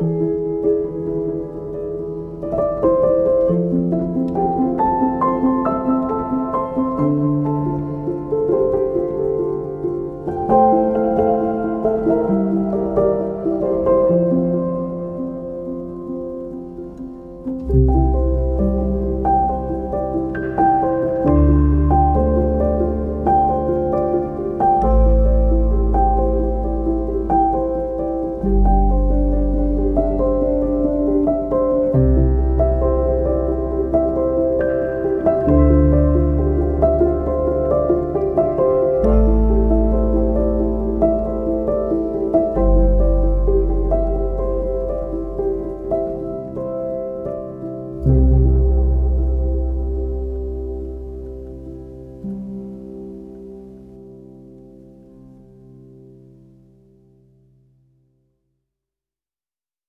Bye.